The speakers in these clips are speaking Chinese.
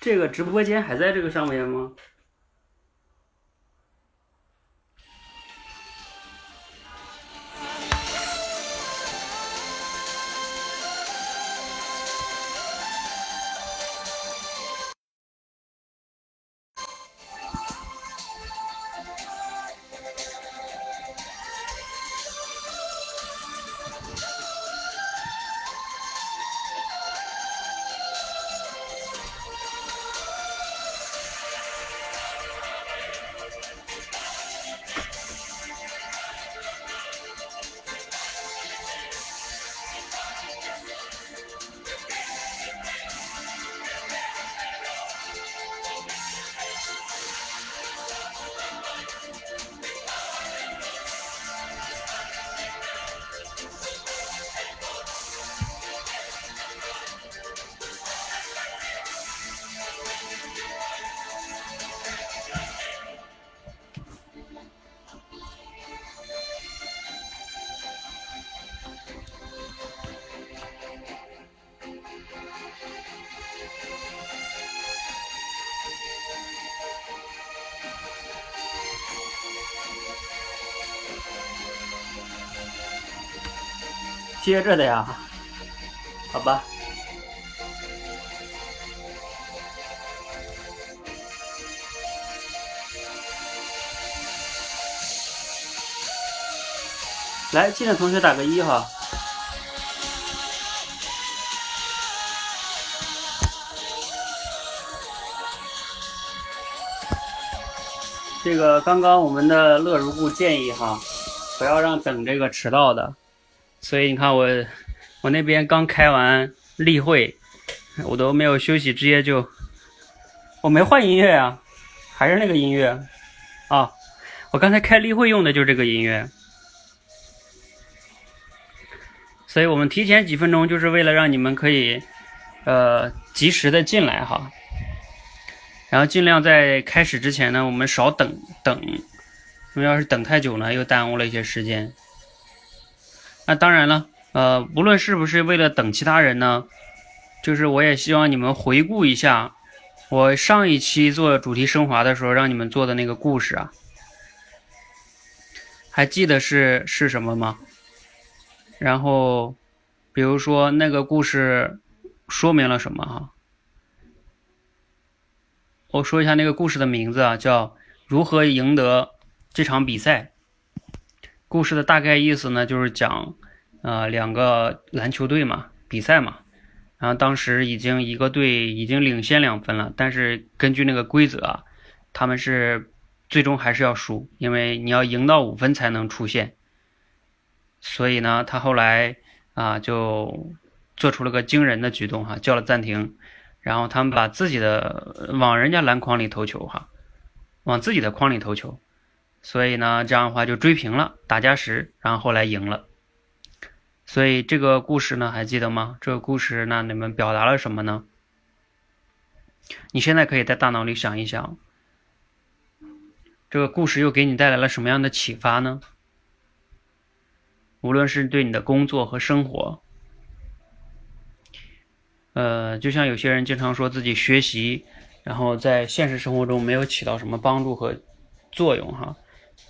这个直播间还在这个上面吗？接着的呀，好吧。来，进的同学打个一哈。这个刚刚我们的乐如故建议哈，不要让等这个迟到的。所以你看我，我那边刚开完例会，我都没有休息，直接就，我没换音乐啊，还是那个音乐。啊，我刚才开例会用的就是这个音乐，所以我们提前几分钟就是为了让你们可以，呃，及时的进来哈，然后尽量在开始之前呢，我们少等等，因为要是等太久呢，又耽误了一些时间。那当然了，呃，无论是不是为了等其他人呢，就是我也希望你们回顾一下我上一期做主题升华的时候让你们做的那个故事啊，还记得是是什么吗？然后，比如说那个故事说明了什么哈？我说一下那个故事的名字啊，叫《如何赢得这场比赛》。故事的大概意思呢，就是讲，呃，两个篮球队嘛，比赛嘛，然后当时已经一个队已经领先两分了，但是根据那个规则啊，他们是最终还是要输，因为你要赢到五分才能出线。所以呢，他后来啊就做出了个惊人的举动哈，叫了暂停，然后他们把自己的往人家篮筐里投球哈，往自己的筐里投球。所以呢，这样的话就追平了，打加时，然后后来赢了。所以这个故事呢，还记得吗？这个故事那你们表达了什么呢？你现在可以在大脑里想一想，这个故事又给你带来了什么样的启发呢？无论是对你的工作和生活，呃，就像有些人经常说自己学习，然后在现实生活中没有起到什么帮助和作用，哈。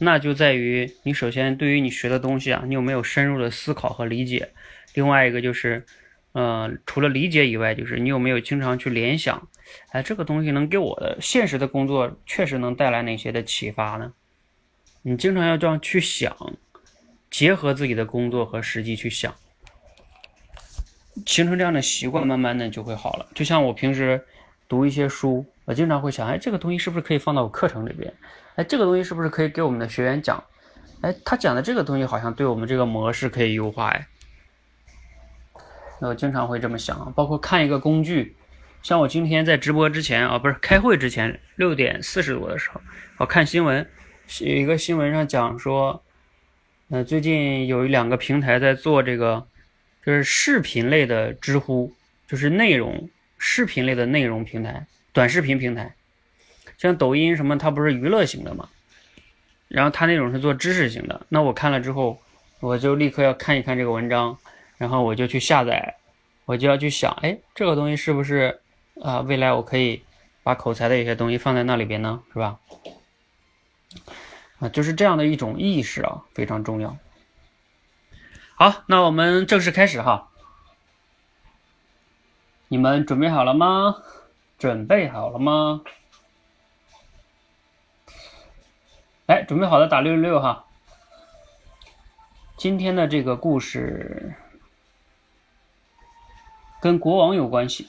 那就在于你首先对于你学的东西啊，你有没有深入的思考和理解？另外一个就是，呃，除了理解以外，就是你有没有经常去联想？哎，这个东西能给我的现实的工作确实能带来哪些的启发呢？你经常要这样去想，结合自己的工作和实际去想，形成这样的习惯，慢慢的就会好了。就像我平时读一些书，我经常会想，哎，这个东西是不是可以放到我课程里边？哎，这个东西是不是可以给我们的学员讲？哎，他讲的这个东西好像对我们这个模式可以优化哎。那我经常会这么想啊，包括看一个工具，像我今天在直播之前啊，不是开会之前六点四十多的时候，我看新闻，有一个新闻上讲说，呃，最近有两个平台在做这个，就是视频类的知乎，就是内容视频类的内容平台，短视频平台。像抖音什么，它不是娱乐型的嘛？然后它那种是做知识型的。那我看了之后，我就立刻要看一看这个文章，然后我就去下载，我就要去想，哎，这个东西是不是啊，未来我可以把口才的一些东西放在那里边呢，是吧？啊，就是这样的一种意识啊，非常重要。好，那我们正式开始哈。你们准备好了吗？准备好了吗？来，准备好的打六六六哈。今天的这个故事跟国王有关系。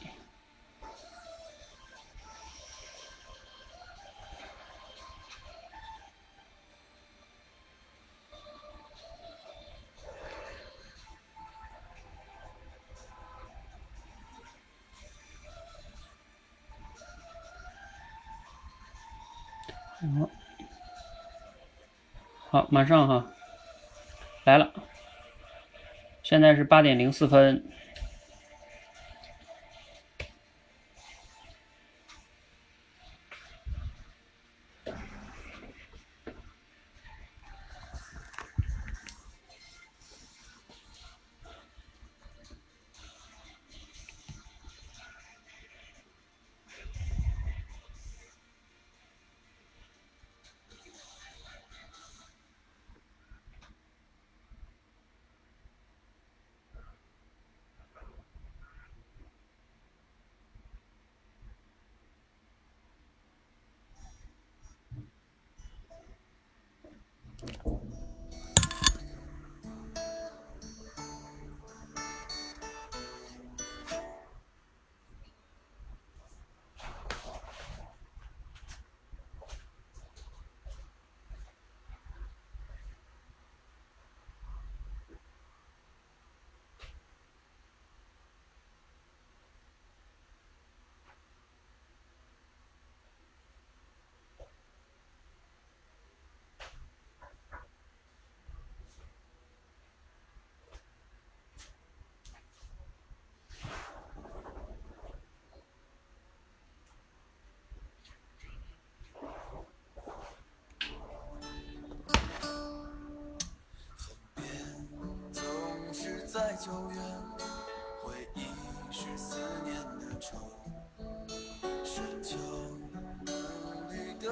好，马上哈，来了，现在是八点零四分。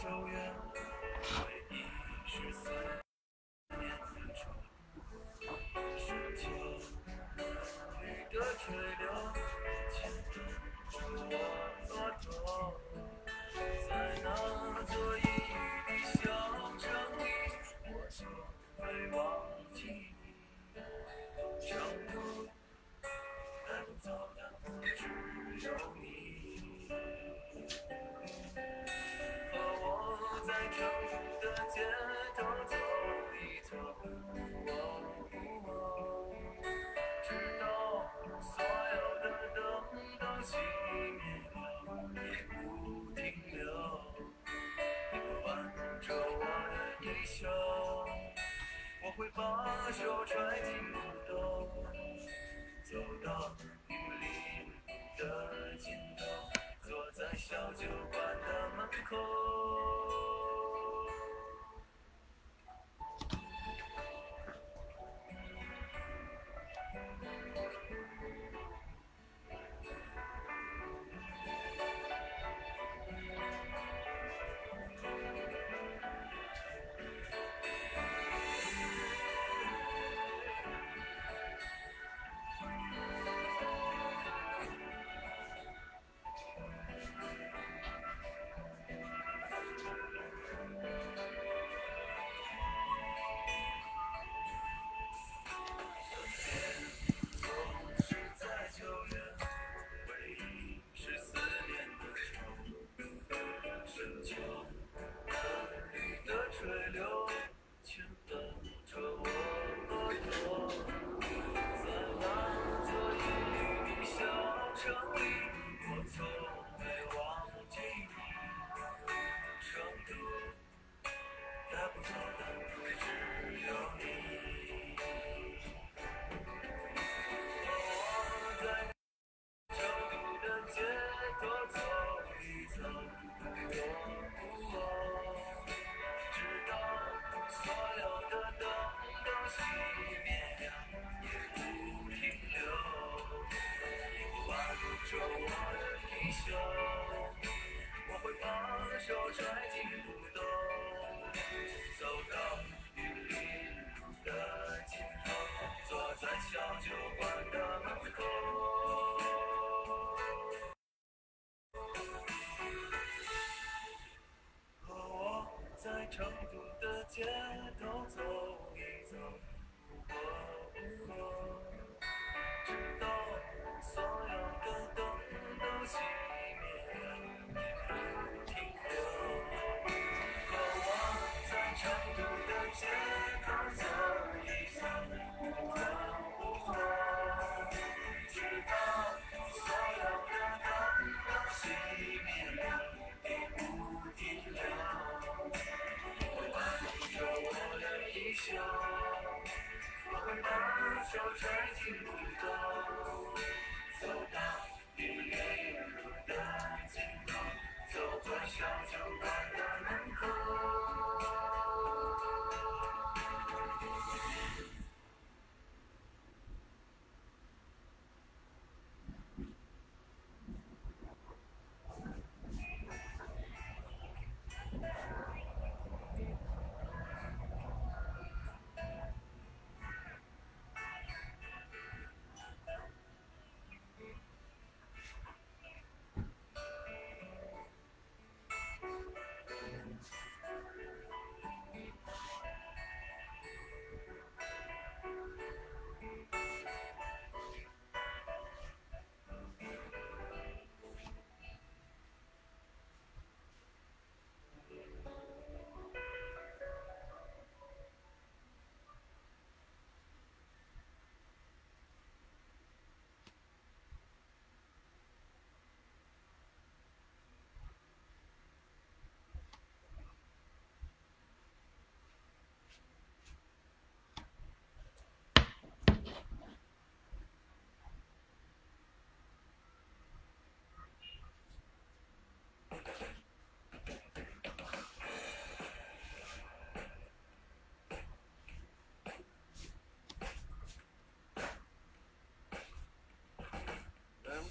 throw you. 手揣进裤兜，走到雨林的尽头，坐在小酒馆的门口。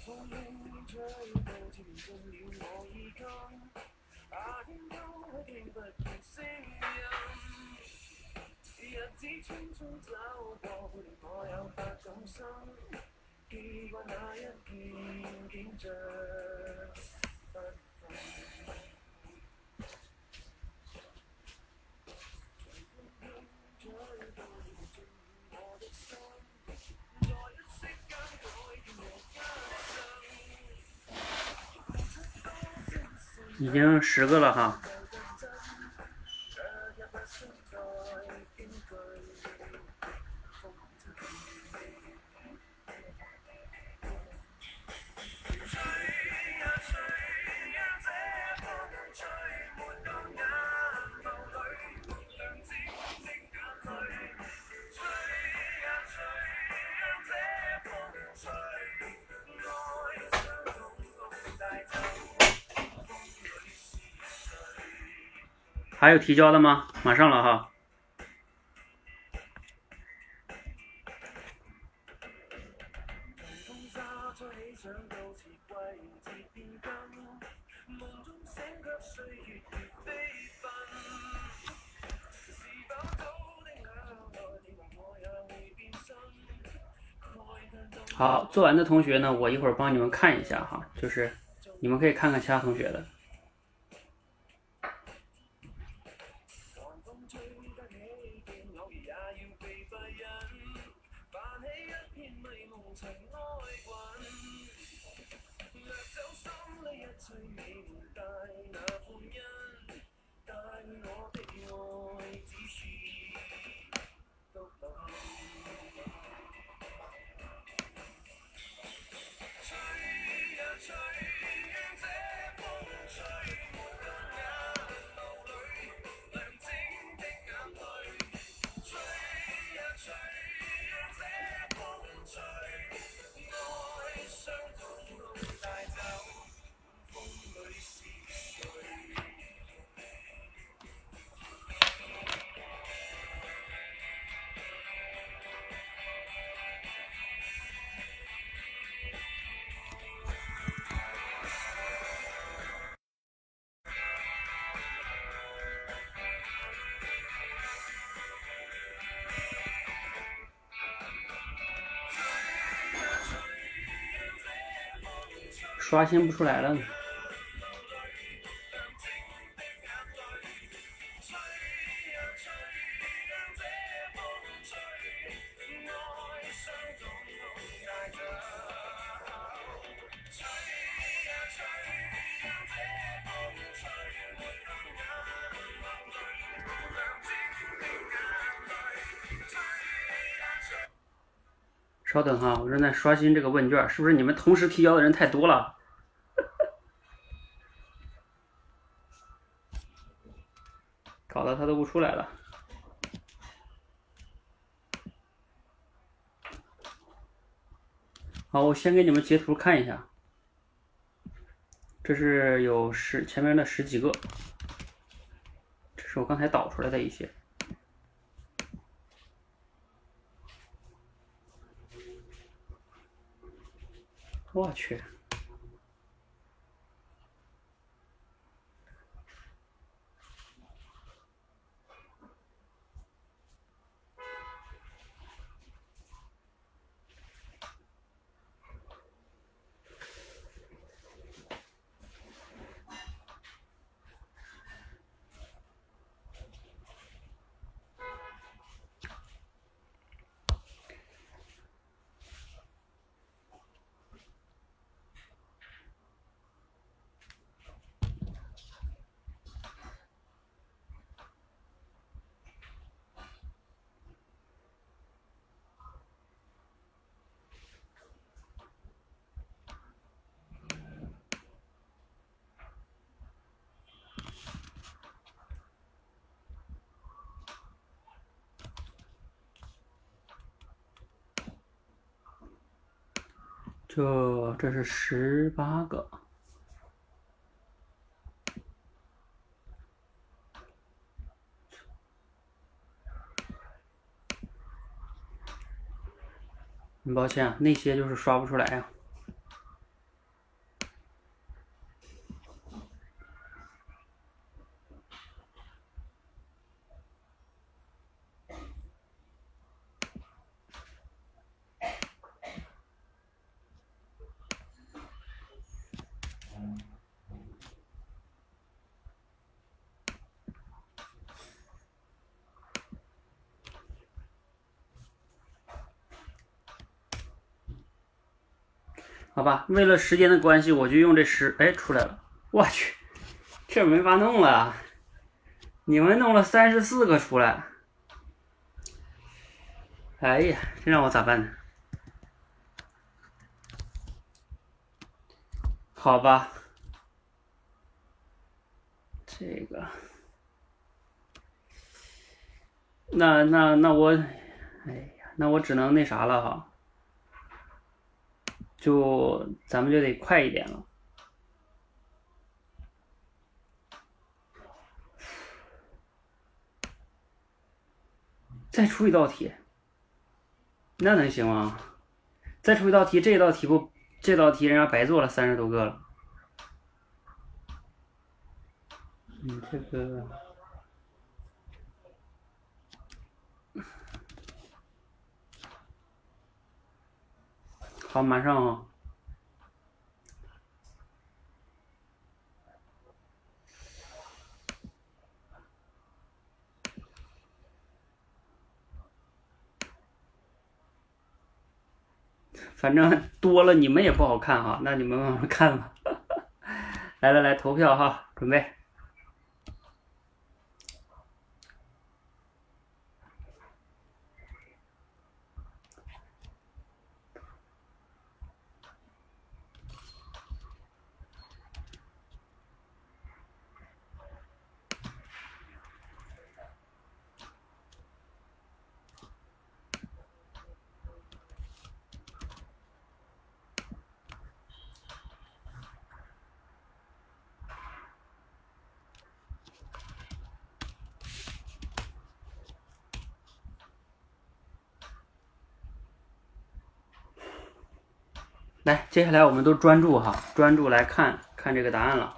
风轻吹到悄进了我衣襟夏天都听不见声音日子匆匆走过令我有百种心记挂那一片景象已经十个了哈。还有提交的吗？马上了哈。好做完的同学呢我一会儿帮你们看一下哈就是你们可以看看其他同学的。刷新不出来了呢。稍等哈，我正在刷新这个问卷，是不是你们同时提交的人太多了？搞得它都不出来了。好，我先给你们截图看一下，这是有十前面的十几个，这是我刚才导出来的一些。我去，这这是十八个。很抱歉，那些就是刷不出来啊。好吧，为了时间的关系，我就用这十，哎，出来了。我去，这没法弄了。你们弄了三十四个出来，哎呀，这让我咋办呢？好吧，这个，那那那我，哎呀，那我只能那啥了哈。就咱们就得快一点了。再出一道题那能行吗？再出一道题这道题不这道题人家白做了三十多个了。你这个好，马上啊、反正多了你们也不好看哈，那你们慢慢看吧。来来来，投票哈，准备。来，接下来我们都专注哈，专注来看看这个答案了。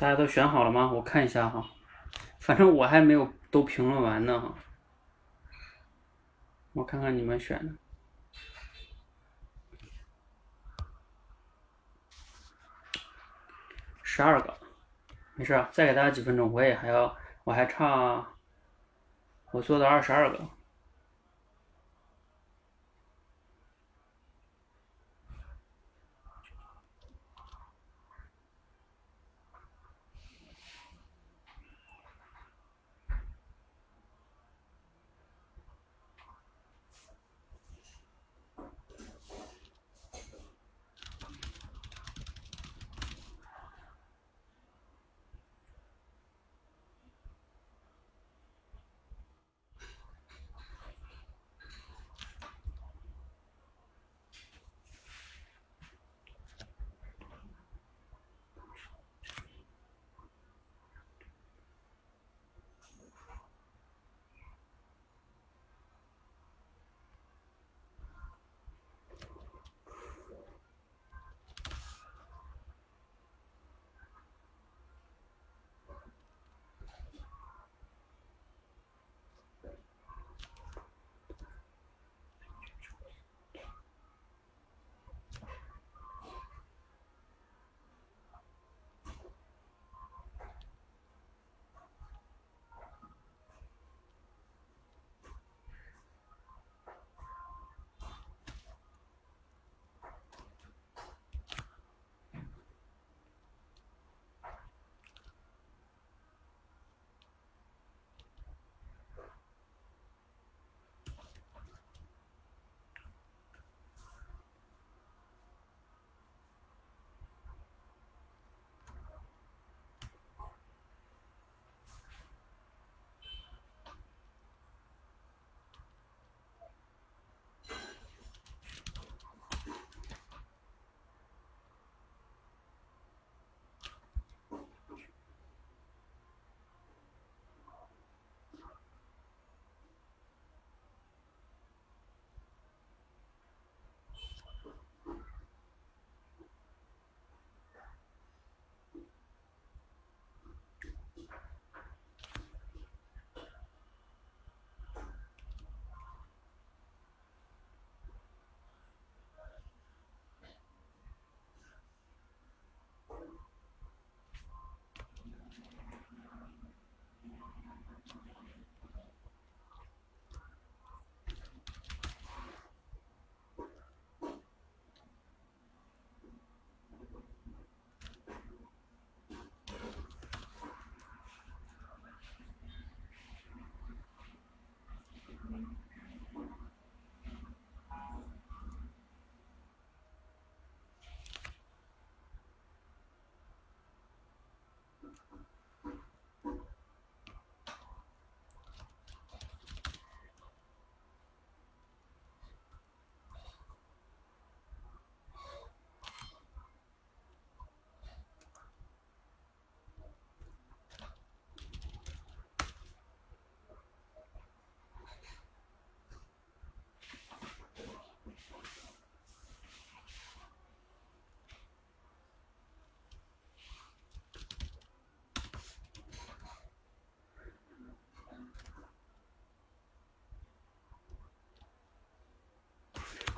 大家都选好了吗？我看一下哈，反正我还没有都评论完呢哈。我看看你们选的，十二个，没事，再给大家几分钟，我也还要，我还差，我做的二十二个。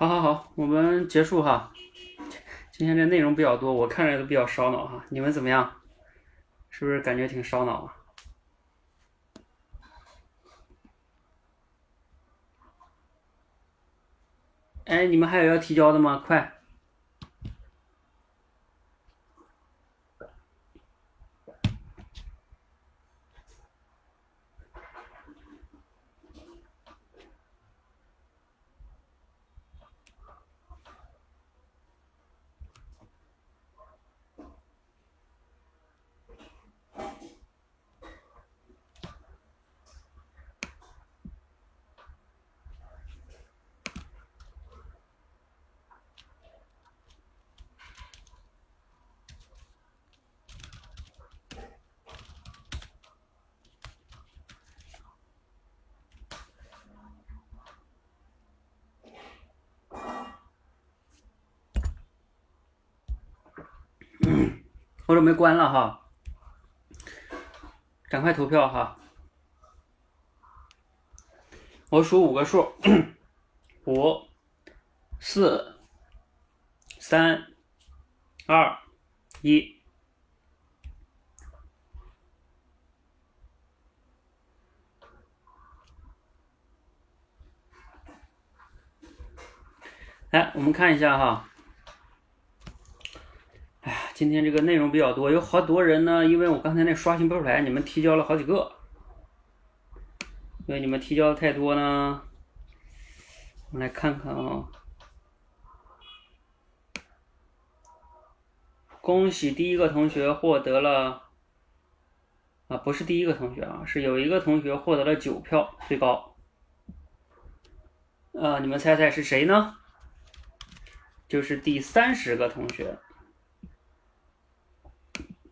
好好好，我们结束哈。今天这内容比较多，我看着都比较烧脑哈。你们怎么样？是不是感觉挺烧脑啊？哎，你们还有要提交的吗？快！我准备关了哈。赶快投票哈！我数五个数，五、四、三、二、一。来，我们看一下哈。今天这个内容比较多，有好多人呢，因为我刚才那刷新不出来，你们提交了好几个，因为你们提交的太多呢。我们来看看啊，恭喜第一个同学获得了，啊，不是第一个同学啊，是有一个同学获得了九票，最高。啊，你们猜猜是谁呢？就是第三十个同学，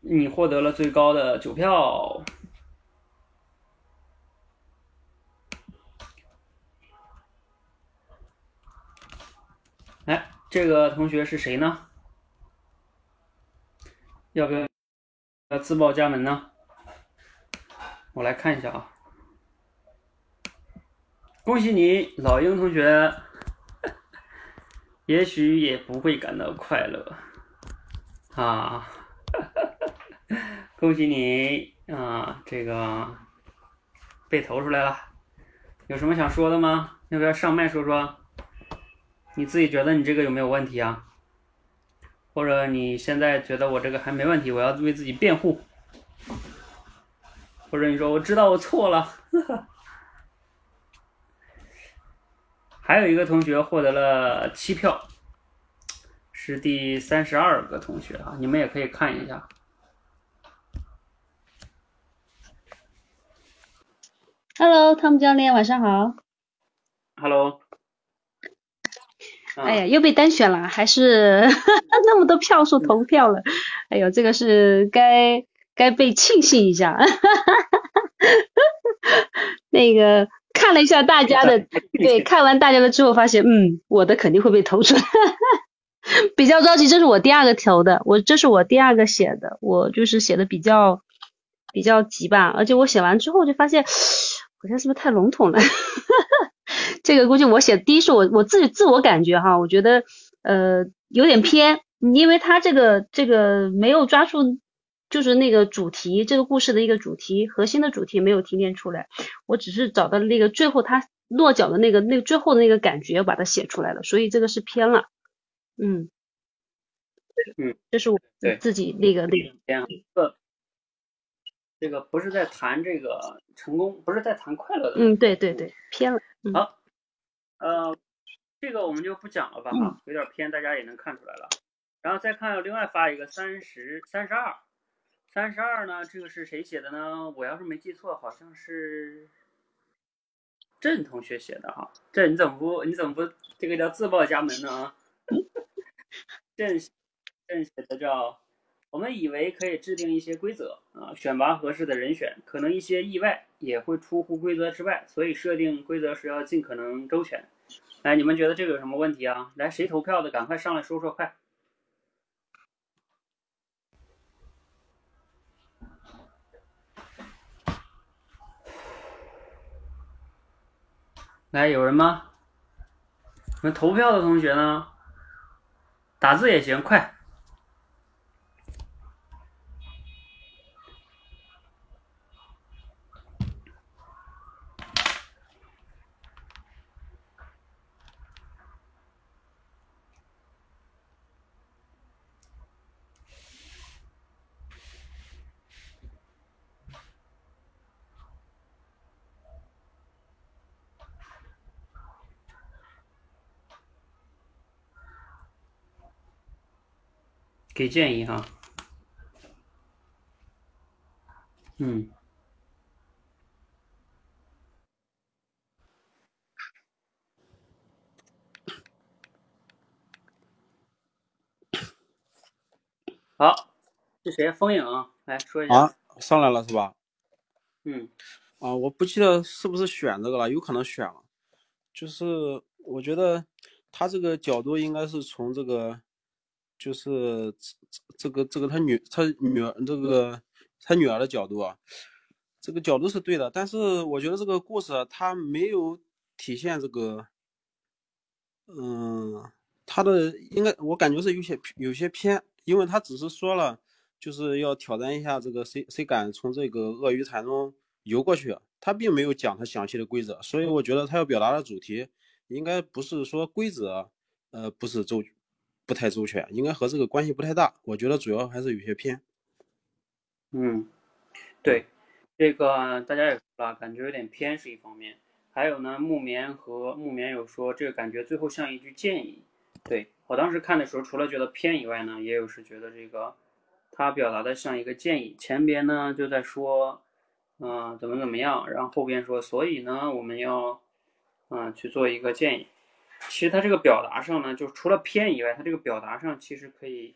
你获得了最高的九票。哎，这个同学是谁呢？要不要要自报家门呢？我来看一下啊。恭喜你，老鹰同学。也许也不会感到快乐，啊，恭喜你啊，这个被投出来了，有什么想说的吗？要不要上麦说说？你自己觉得你这个有没有问题啊？或者你现在觉得我这个还没问题，我要为自己辩护？或者你说我知道我错了？还有一个同学获得了七票，是第三十二个同学啊，你们也可以看一下。Hello，汤姆教练，晚上好。Hello。哎呀，又被单选了，还是 那么多票数投票了。哎呦，这个是该该被庆幸一下。那个看了一下大家的，对，看完大家的之后发现，嗯，我的肯定会被投出来。比较着急，这是我第二个投的，我这是我第二个写的，我就是写的比较比较急吧，而且我写完之后就发现，好像是不是太笼统了？这个估计我写第一是我我自己自我感觉哈，我觉得呃有点偏，因为他这个这个没有抓住就是那个主题，这个故事的一个主题核心的主题没有提炼出来，我只是找到了那个最后他落脚的那个那个最后的那个感觉把它写出来了，所以这个是偏了，嗯。嗯，这是我自己那个那个这个不是在谈这个成功，不是在谈快乐的。嗯对对对偏了，嗯好呃，这个我们就不讲了吧嗯哈，有点偏，大家也能看出来了。然后再看另外发一个三十三十二，三十二呢，这个是谁写的呢？我要是没记错，好像是郑同学写的哈。郑你怎么不你怎么不这个叫自报家门呢啊？郑郑写的叫。我们以为可以制定一些规则啊，选拔合适的人选，可能一些意外也会出乎规则之外，所以设定规则时要尽可能周全。来，你们觉得这个有什么问题啊？来，谁投票的，赶快上来说说，快！来，有人吗？你们投票的同学呢？打字也行，快！给建议哈。嗯，好，是谁？风影，来说一下。啊，上来了是吧？嗯啊，我不记得是不是选这个了，有可能选了。就是我觉得他这个角度应该是从这个，就是这这个这个他女他女儿这个他女儿的角度啊，这个角度是对的，但是我觉得这个故事啊它没有体现这个，嗯，他的应该我感觉是有些有些偏，因为他只是说了就是要挑战一下这个谁谁敢从这个鳄鱼潭中游过去，他并没有讲他详细的规则，所以我觉得他要表达的主题应该不是说规则，呃，不是周不太周全，应该和这个关系不太大，我觉得主要还是有些偏。嗯，对，这个大家也说了，感觉有点偏是一方面。还有呢，木棉和木棉有说这个感觉最后像一句建议。对我当时看的时候，除了觉得偏以外呢，也有是觉得这个他表达的像一个建议。前边呢就在说，嗯、怎么怎么样，然后后边说，所以呢我们要，嗯、去做一个建议。其实他这个表达上呢，就除了偏以外，他这个表达上其实可以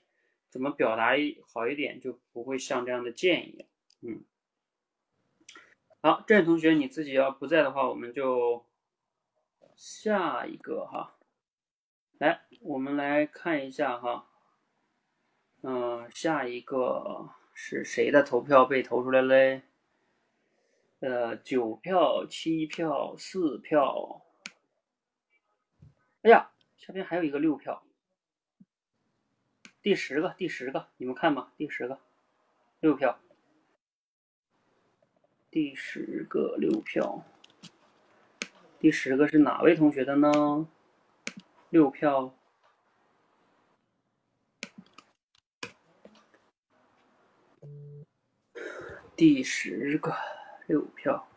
怎么表达一好一点，就不会像这样的建议。嗯，好，郑同学你自己要不在的话，我们就下一个哈。来，我们来看一下哈。嗯、下一个是谁的投票被投出来嘞？呃，九票、七票、四票。哎呀，下边还有一个六票。第十个，第十个，你们看吧，第十个，六票。第十个六票，第十个是哪位同学的呢？六票。第十个六票。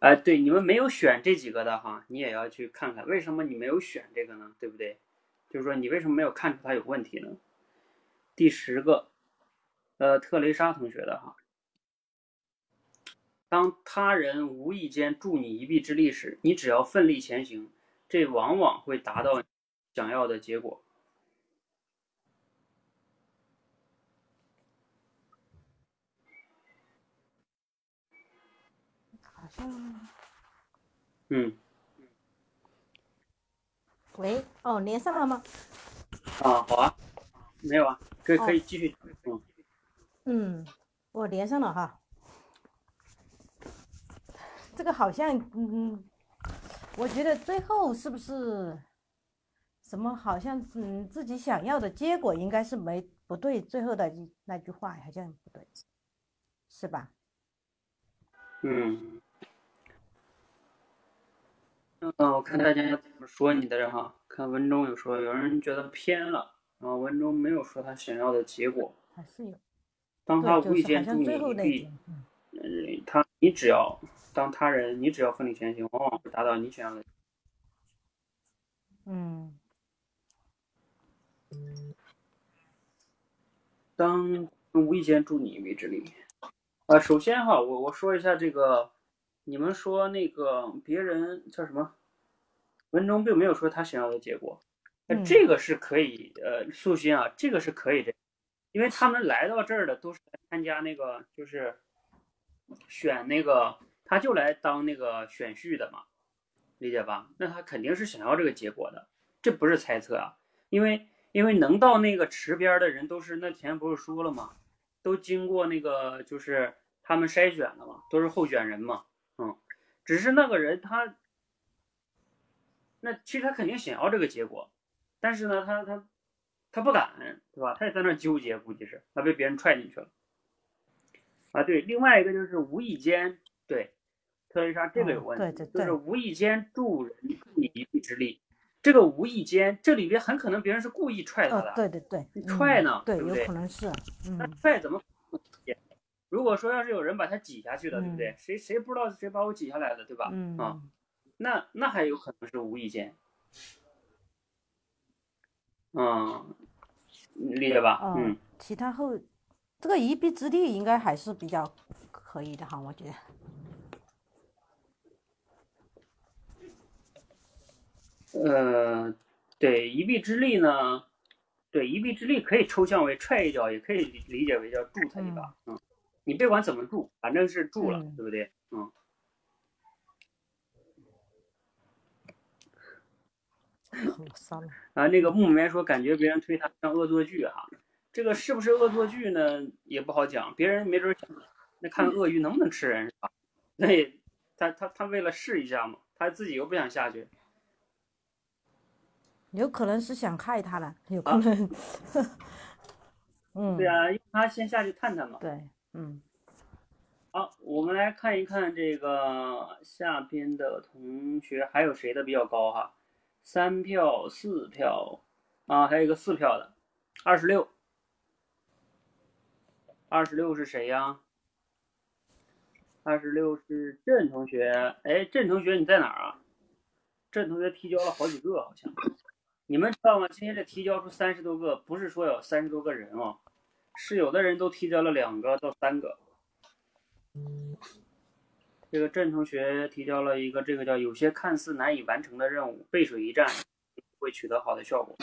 哎，对，你们没有选这几个的哈，你也要去看看，为什么你没有选这个呢？对不对？就是说你为什么没有看出它有问题呢？第十个，呃，特蕾莎同学的哈，当他人无意间助你一臂之力时，你只要奋力前行，这往往会达到想要的结果。好像嗯，喂，哦，连上了吗？啊，好啊，没有啊，可以可以继续。嗯，嗯，我连上了哈。这个好像，嗯，我觉得最后是不是什么好像，嗯，自己想要的结果应该是没不对，最后的那句话好像不对，是吧？嗯，嗯，我看大家怎么说你的人哈，看文中有说有人觉得偏了，然后文中没有说他想要的结果。还是有，当他无意间助你一臂嗯，他你只要当他人，你只要奋力前行，往往会达到你想要的。嗯当无意间助你一臂之力。啊，首先哈，我我说一下这个，你们说那个别人叫什么？文中并没有说他想要的结果，那嗯这个是可以，呃，素心啊，这个是可以的，因为他们来到这儿的都是来参加那个，就是选那个，他就来当那个选婿的嘛，理解吧？那他肯定是想要这个结果的，这不是猜测啊，因为因为能到那个池边的人都是那前不是说了吗？都经过那个就是他们筛选了嘛，都是候选人嘛，嗯，只是那个人他，那其实他肯定想要这个结果，但是呢，他他他不敢，对吧？他也在那纠结，估计是他被别人踹进去了。啊，对，另外一个就是无意间，对，特蕾莎这个有哦问题，对对对就是无意间助人助你一臂之力，这个无意间这里边很可能别人是故意踹他的，哦，对对对，踹呢对，有对不对可能是，那嗯踹怎么？如果说要是有人把他挤下去了，对不对嗯？谁谁不知道谁把我挤下来的，对吧？啊，嗯，那那还有可能是无意间，嗯，理解吧？哦嗯，，其他后这个一臂之力应该还是比较可以的哈，我觉得。呃，对，一臂之力呢，对，一臂之力可以抽象为踹一脚，也可以理理解为叫助他一把。嗯，你别管怎么住，反正是住了，嗯对不对？嗯，算了，啊，那个木棉说感觉别人推他像恶作剧哈，这个是不是恶作剧呢？也不好讲，别人没准那看鳄鱼能不能吃人是吧？对，他他他为了试一下嘛，他自己又不想下去。有可能是想害他了，有可 啊能。嗯，对啊，让他先下去探探嘛。对，嗯，好，我们来看一看这个下边的同学还有谁的比较高哈？三票、四票啊，还有一个四票的，二十六。二十六是谁呀？二十六是郑同学。哎，郑同学你在哪儿啊？郑同学提交了好几个，好像。你们知道吗？今天这提交出三十多个，不是说有三十多个人哦，是有的人都提交了两个到三个。这个郑同学提交了一个，这个叫有些看似难以完成的任务，背水一战会取得好的效果。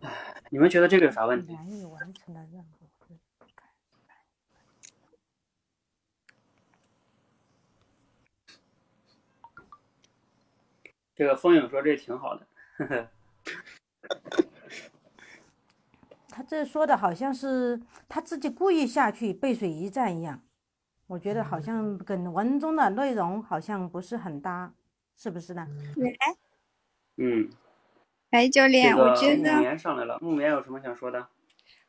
唉，你们觉得这个有啥问题？难以完成的任务。这个风影说这挺好的，呵呵。他这说的好像是他自己故意下去背水一战一样，我觉得好像跟文中的内容好像不是很搭，是不是呢？喂，嗯，哎，教练，我觉得木，棉上来了，木棉有什么想说的？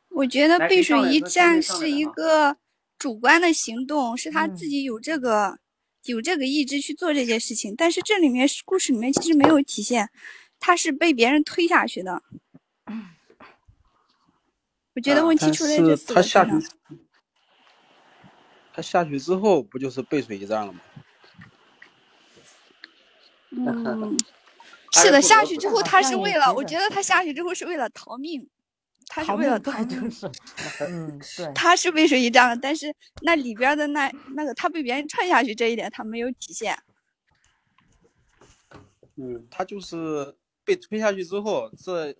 我觉得背水一战是一个主观的行动，是他自嗯己有这个、有这个意志去做这件事情，但是这里面故事里面其实没有体现，他是被别人推下去的。我觉得啊问题但出在这是四个字他下去上。，他下去之后不就是背水一战了吗？嗯，是的，下去之后他是为了，我觉得他下去之后是为了逃命，他是为了命，对，就逃命。是，嗯，对，他是背水一战了，但是那里边的那那个他被别人踹下去这一点他没有体现。嗯，他就是被推下去之后，这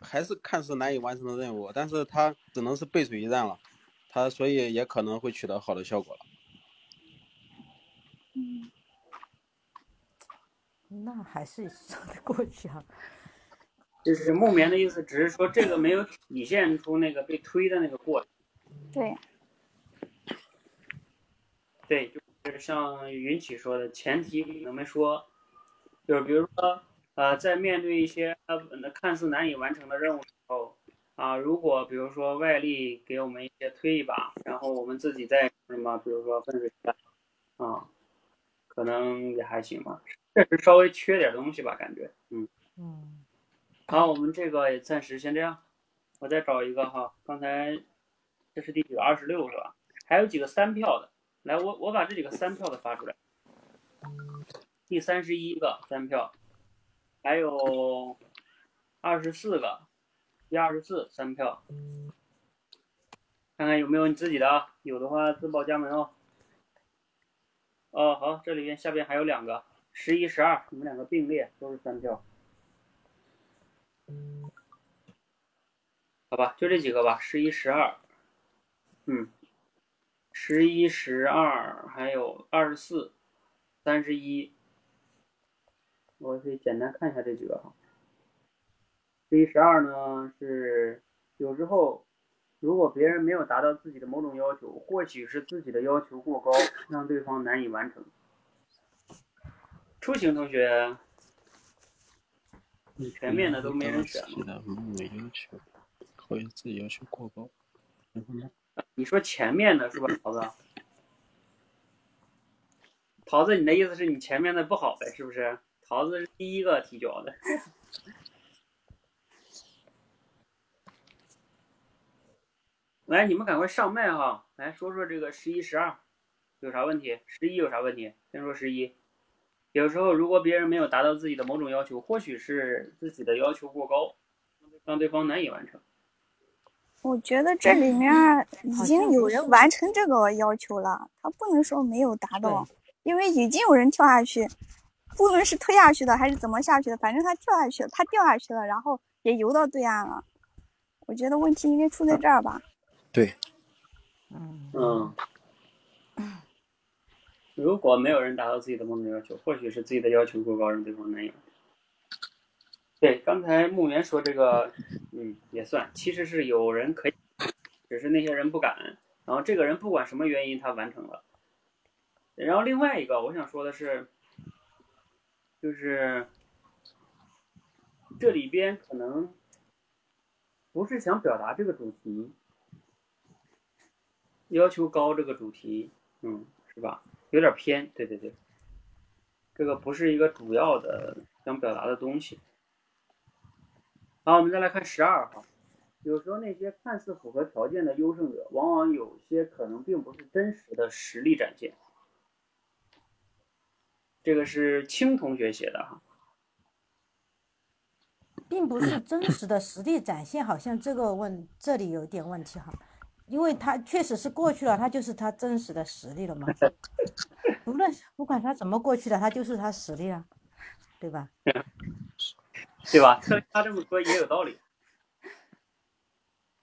还是看似难以完成的任务，但是他只能是背水一战了，他所以也可能会取得好的效果了。嗯，那还是说得过去啊。就是木棉的意思，只是说这个没有体现出那个被推的那个过程。对，对，就是像云起说的，前提可能没说，就是比如说，呃，在面对一些呃看似难以完成的任务时候，啊，如果比如说外力给我们一些推一把，然后我们自己再什么，比如说分水战，啊，可能也还行吧，确实稍微缺点东西吧，感觉，嗯。嗯，好，我们这个也暂时先这样，我再找一个哈。刚才这是第几个？二十六是吧？还有几个三票的，来，我我把这几个三票的发出来。第三十一个三票，还有二十四个，第二十四三票，看看有没有你自己的啊？有的话自报家门哦。哦，好，这里边下边还有两个，十一、十二，你们两个并列都是三票。好吧，就这几个吧，十一、十二，嗯，十一、十二，还有二十四、三十一，我可以简单看一下这几个哈。十一、十二呢是有时候，如果别人没有达到自己的某种要求，或许是自己的要求过高，让对方难以完成。出行同学，你前面的都没人选吗？的某种要求，或者自己要求过高。你说前面的是吧，桃子？桃子，你的意思是你前面的不好呗，是不是？桃子是第一个提交的。来，你们赶快上麦哈，来说说这个十一、十二有啥问题？十一有啥问题？先说十一。有时候如果别人没有达到自己的某种要求，或许是自己的要求过高，让对方难以完成。我觉得这里面已经有人完成这个要求了，他不能说没有达到，因为已经有人跳下去，不论是推下去的还是怎么下去的，反正他跳下去了，他掉下去了，然后也游到对岸了。我觉得问题应该出在这儿吧。对，嗯，嗯，如果没有人达到自己的某种要求，或许是自己的要求过高，让对方难以。对，刚才木源说这个，嗯，也算，其实是有人可以，只是那些人不敢。然后这个人不管什么原因，他完成了。然后另外一个我想说的是，就是这里边可能不是想表达这个主题，要求高这个主题，嗯，是吧？有点偏，对对对，这个不是一个主要的想表达的东西。好，我们再来看十二号。有时候那些看似符合条件的优胜者，往往有些可能并不是真实的实力展现。这个是青同学写的哈，并不是真实的实力展现，好像这个问这里有点问题哈，因为他确实是过去了，他就是他真实的实力了嘛。无论不管他怎么过去的，他就是他实力啊，对吧？对吧？他他这么说也有道理，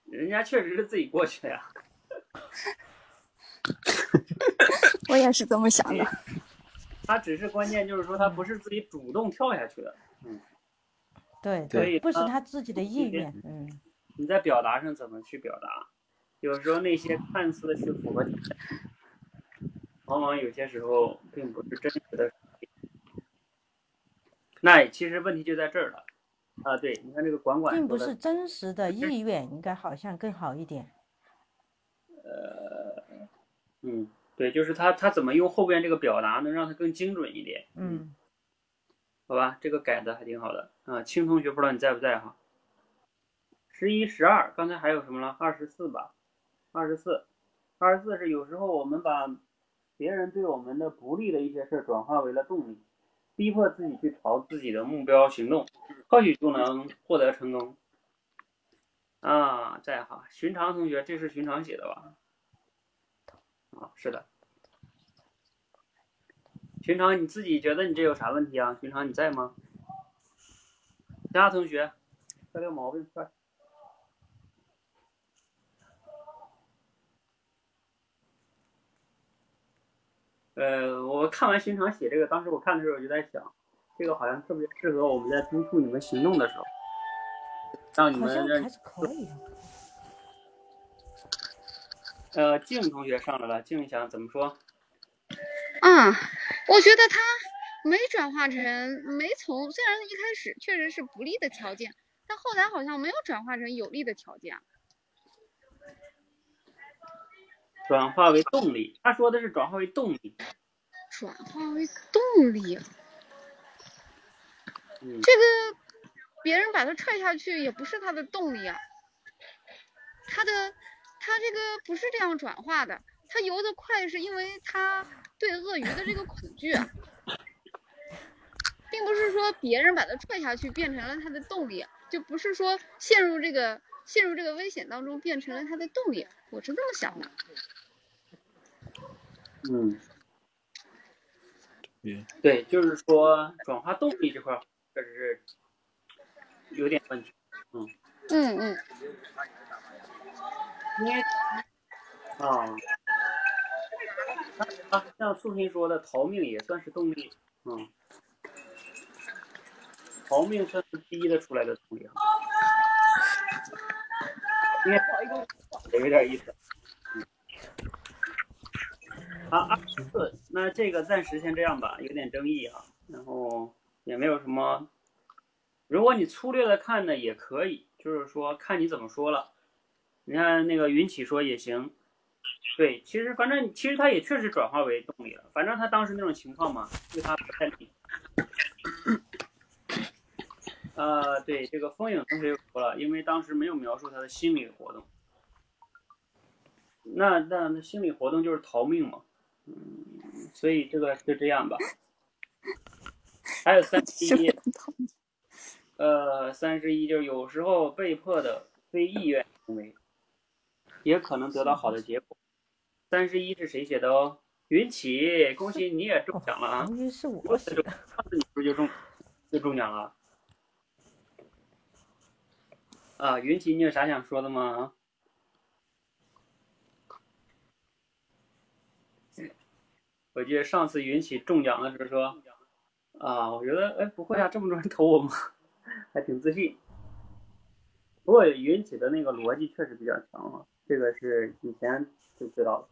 人家确实是自己过去的呀。我也是这么想的。他只是关键就是说他不是自己主动跳下去的，嗯，对所以不是他自己的意愿，嗯，你在表达上怎么去表达？有时候那些看似是符合条件，往往有些时候并不是真实的。那其实问题就在这儿了，啊，对，你看这个管管并不是真实的意愿，应该好像更好一点。呃嗯，对，就是他他怎么用后边这个表达能让它更精准一点？嗯，好吧，这个改的还挺好的啊。青同学不知道你在不在哈？十一、十二，刚才还有什么了？二十四吧，二十四，二十四是有时候我们把别人对我们的不利的一些事儿转化为了动力，逼迫自己去朝自己的目标行动，或许就能获得成功。啊，在哈，寻常同学，这是寻常写的吧？啊，是的。寻常，你自己觉得你这有啥问题啊？寻常，你在吗？其他同学，快点毛病，快！呃，我看完寻常写这个，当时我看的时候我就在想，这个好像特别适合我们在督促你们行动的时候，让你们让还是可以的。呃静同学上来了，静想怎么说？啊，我觉得他没转化成，没从虽然一开始确实是不利的条件，但后来好像没有转化成有利的条件。转化为动力，他说的是转化为动力。转化为动力，嗯，这个别人把他踹下去也不是他的动力啊，他的他这个不是这样转化的，他游得快是因为他对鳄鱼的这个恐惧啊，并不是说别人把他踹下去变成了他的动力，就不是说陷入这个陷入这个危险当中变成了他的动力，我是这么想的。嗯，对，对，就是说转化动力这块儿确实是有点问题。嗯嗯嗯，因为啊，啊，像素心说的，逃命也算是动力。嗯，逃命算是逼得出来的动力啊。应该也有点意思。嗯好，二十四，那这个暂时先这样吧，有点争议啊，然后也没有什么。如果你粗略的看呢，也可以，就是说看你怎么说了。你看那个云起说也行，对，其实反正其实他也确实转化为动力了，反正他当时那种情况嘛，对他不太利。呃，对，这个风影同学又说了，因为当时没有描述他的心理活动，那那那心理活动就是逃命嘛，嗯，所以这个就这样吧。还有三十一，呃，三十一就是有时候被迫的非意愿行为，也可能得到好的结果。三十一是谁写的哦？云起，恭喜你也中奖了啊！我写的。上次你不是就中就中奖了？啊，云起，你有啥想说的吗？我记得上次云起中奖的时候说，啊，我觉得哎不会啊，这么多人投我吗？还挺自信。不过云起的那个逻辑确实比较强啊，这个是以前就知道了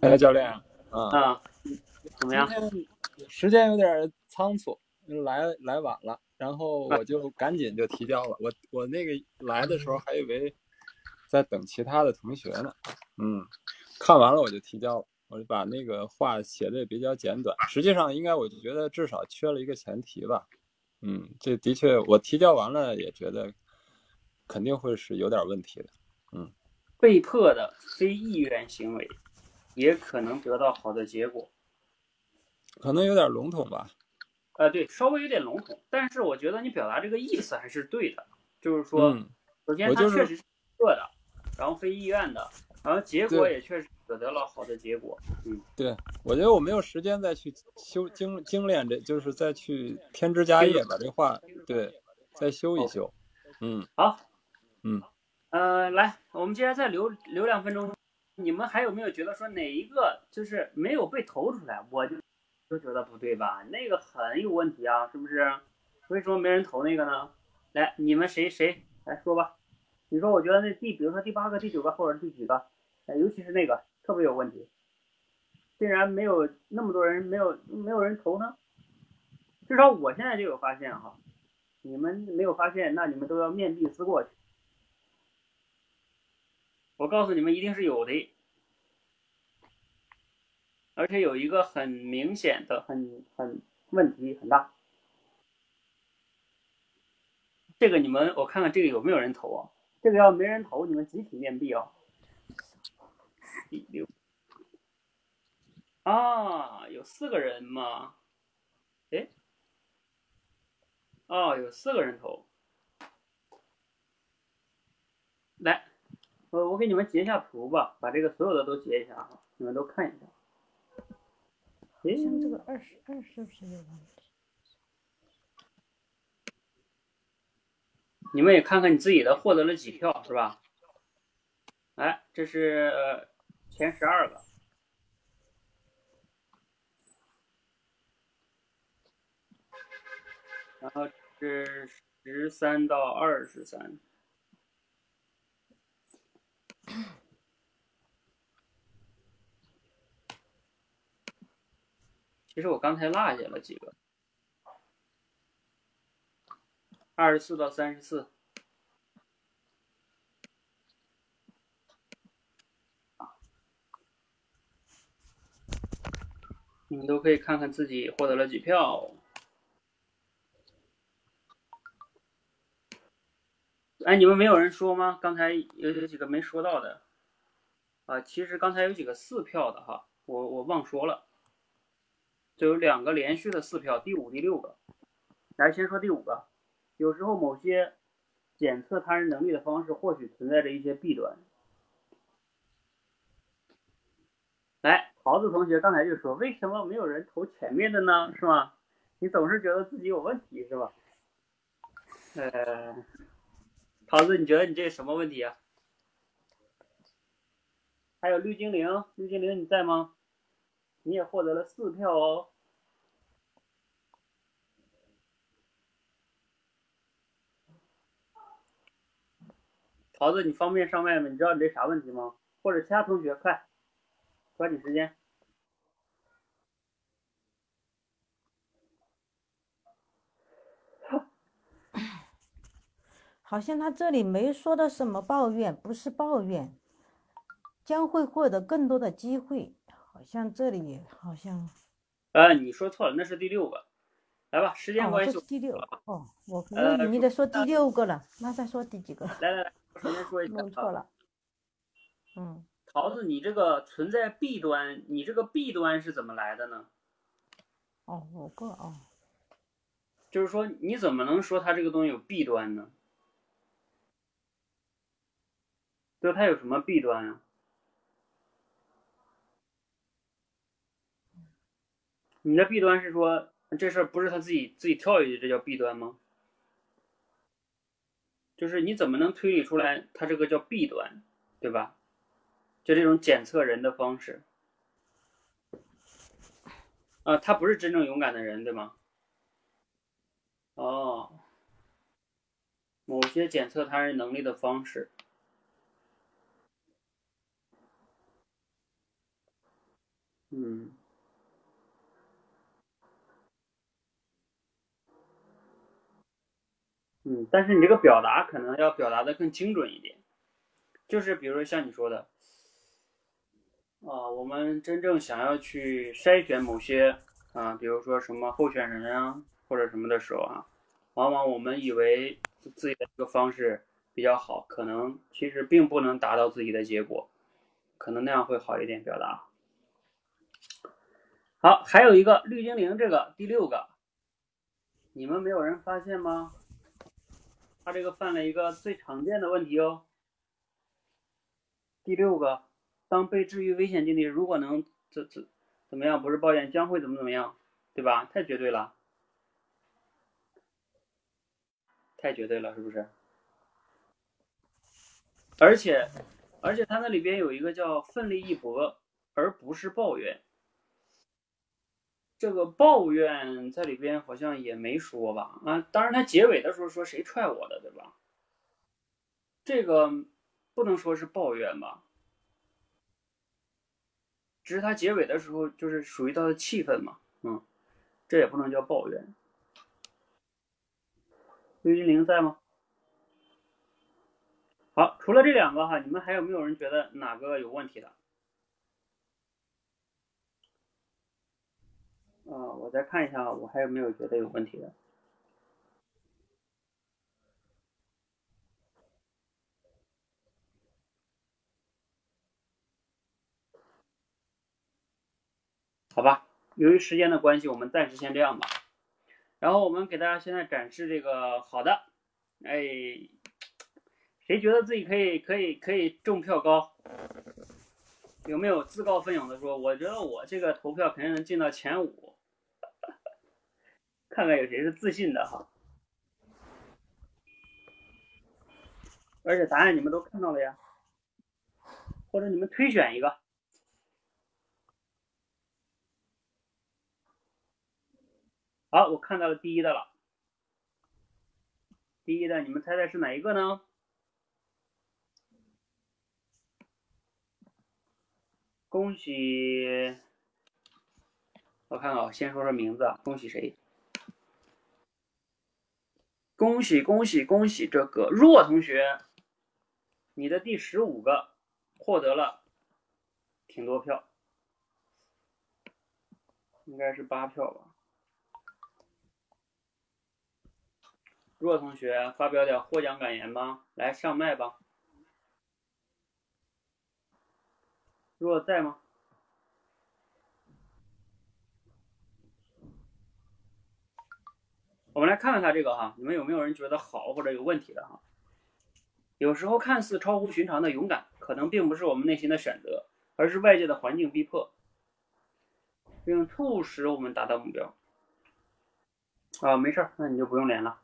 哎，教练，嗯啊，啊。怎么样？时间有点仓促，来来晚了，然后我就赶紧就提交了。我我那个来的时候还以为在等其他的同学呢，嗯，看完了我就提交了，我就把那个话写的也比较简短。实际上应该我就觉得至少缺了一个前提吧，嗯，这的确我提交完了也觉得肯定会是有点问题的。嗯被迫的非意愿行为，也可能得到好的结果。可能有点笼统吧，呃，对，稍微有点笼统，但是我觉得你表达这个意思还是对的，就是说，嗯，首先我就是它确实是做的，然后非意愿的，然后结果也确实得到了好的结果。嗯，对，我觉得我没有时间再去修精精炼这，就是再去添枝加叶，把这话对再修一修。嗯好，嗯，呃，来，我们接下来再留留两分钟，你们还有没有觉得说哪一个就是没有被投出来，我就就觉得不对吧？那个很有问题啊，是不是？为什么没人投那个呢？来，你们谁谁来说吧？你说，我觉得那第，比如说第八个、第九个或者第几个，哎，尤其是那个特别有问题，竟然没有那么多人没有没有人投呢？至少我现在就有发现哈，你们没有发现，那你们都要面壁思过去。我告诉你们，一定是有的，而且有一个很明显的、很很问题很大。这个你们，我看看这个有没有人投啊？这个要没人投，你们集体面壁啊！第六啊，有四个人吗？哎，哦，有四个人投。来，我我给你们截一下图吧，把这个所有的都截一下啊，你们都看一下。诶，像这个二十二是不是有问题？你们也看看你自己的获得了几票，是吧？哎，这是呃前十二个，然后是十三到二十三。其实我刚才落下了几个，二十四到三十四。你们都可以看看自己获得了几票。哎，你们没有人说吗？刚才有有几个没说到的。啊，其实刚才有几个四票的哈，我我忘说了，就有两个连续的四票，第五、第六个。来，先说第五个。有时候某些检测他人能力的方式或许存在着一些弊端。来，桃子同学刚才就说，为什么没有人投前面的呢？是吗？你总是觉得自己有问题是吧？呃，桃子，你觉得你这是什么问题啊？还有绿精灵，绿精灵你在吗？你也获得了四票哦。桃子，你方便上麦吗？你知道你这啥问题吗？或者其他同学，快，抓紧时间。好像他这里没说的什么抱怨，不是抱怨，将会获得更多的机会。好像这里好像呃，你说错了，那是第六个。来吧，时间哦，关系这是，第六哦，我我呃以为你得说第六个了，那再说第几个？来来来，我首先说一下啊，弄错了。嗯，桃子，你这个存在弊端，你这个弊端是怎么来的呢？哦，五个哦，就是说，你怎么能说它这个东西有弊端呢？就它有什么弊端啊？你的弊端是说这事儿不是他自己自己跳下去，这叫弊端吗？就是你怎么能推理出来他这个叫弊端，对吧？就这种检测人的方式，啊，他不是真正勇敢的人，对吗？哦，某些检测他人能力的方式。嗯，嗯，但是你这个表达可能要表达的更精准一点，就是比如说像你说的，啊，我们真正想要去筛选某些啊，比如说什么候选人啊或者什么的时候啊，往往我们以为自己的这个方式比较好，可能其实并不能达到自己的结果，可能那样会好一点表达。好，还有一个绿精灵，这个第六个，你们没有人发现吗？他这个犯了一个最常见的问题哦。第六个，当被置于危险境地，如果能怎怎怎么样，不是抱怨将会怎么怎么样，对吧？太绝对了，太绝对了，是不是？而且，而且他那里边有一个叫奋力一搏，而不是抱怨。这个抱怨在里边好像也没说吧？啊，当然他结尾的时候说谁踹我的，对吧？这个不能说是抱怨吧，只是他结尾的时候就是属于他的气氛嘛，嗯，这也不能叫抱怨。绿精灵在吗？好，除了这两个哈，你们还有没有人觉得哪个有问题的？啊，我再看一下，我还有没有觉得有问题的？好吧，由于时间的关系，我们暂时先这样吧。然后我们给大家现在展示这个好的，哎，谁觉得自己可以可以可以中票高？有没有自告奋勇的说，我觉得我这个投票肯定能进到前五？看看有谁是自信的哈。而且答案你们都看到了呀，或者你们推选一个。好，我看到了第一的了。第一的，你们猜猜是哪一个呢？恭喜！我看看，先说说名字，恭喜谁？恭喜恭喜恭喜这个若同学，你的第十五个获得了挺多票，应该是八票吧。若同学发表点获奖感言吧，来上麦吧。若在吗？我们来看看他这个哈，你们有没有人觉得好或者有问题的哈？有时候看似超乎寻常的勇敢，可能并不是我们内心的选择，而是外界的环境逼迫，并促使我们达到目标。啊，没事儿，那你就不用连了。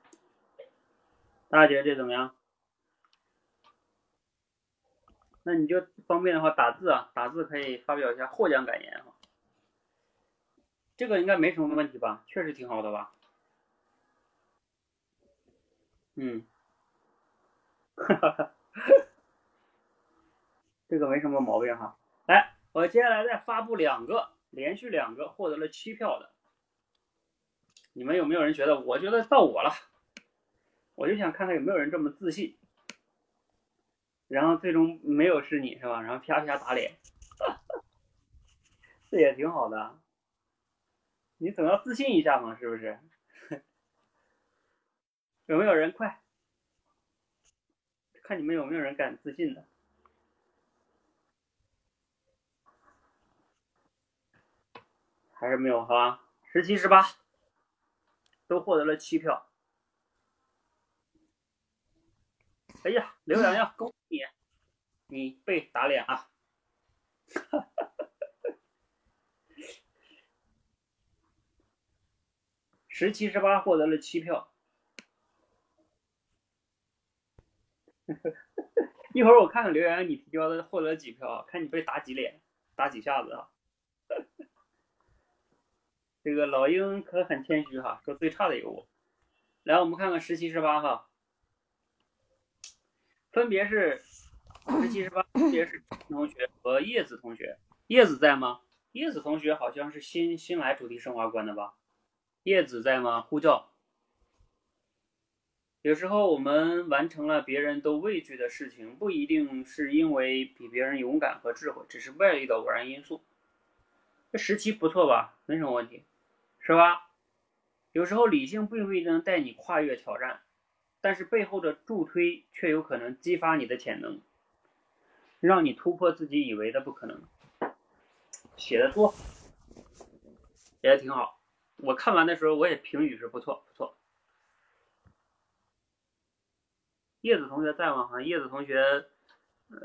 大家觉得这怎么样？那你就方便的话打字啊，打字可以发表一下获奖感言哈。这个应该没什么问题吧？确实挺好的吧？嗯，哈哈，这个没什么毛病哈。来，我接下来再发布两个，连续两个获得了七票的，你们有没有人觉得？我觉得到我了，我就想看看有没有人这么自信，然后最终没有是你是吧？然后啪啪打脸，这也挺好的，你总要自信一下嘛，是不是？有没有人快？看你们有没有人敢自信的？还是没有哈？十七、十八都获得了七票。哎呀，刘洋洋，恭喜你，你被打脸啊！十七、十八获得了七票。一会儿我看看留言，你提交的获得几票，看你被打几脸，打几下子啊？这个老鹰可很谦虚哈，说最差的有我。来，我们看看十七、十八号，分别是十七、十八，分别是同学和叶子同学。叶子在吗？叶子同学好像是新新来主题升华关的吧？叶子在吗？呼叫。有时候我们完成了别人都畏惧的事情，不一定是因为比别人勇敢和智慧，只是外力的偶然因素。这十七不错吧？没什么问题，是吧？有时候理性并不一定能带你跨越挑战，但是背后的助推却有可能激发你的潜能，让你突破自己以为的不可能。写的多，写的挺好。我看完的时候，我也评语是不错，不错。叶子同学在吗？哈，叶子同学，呃，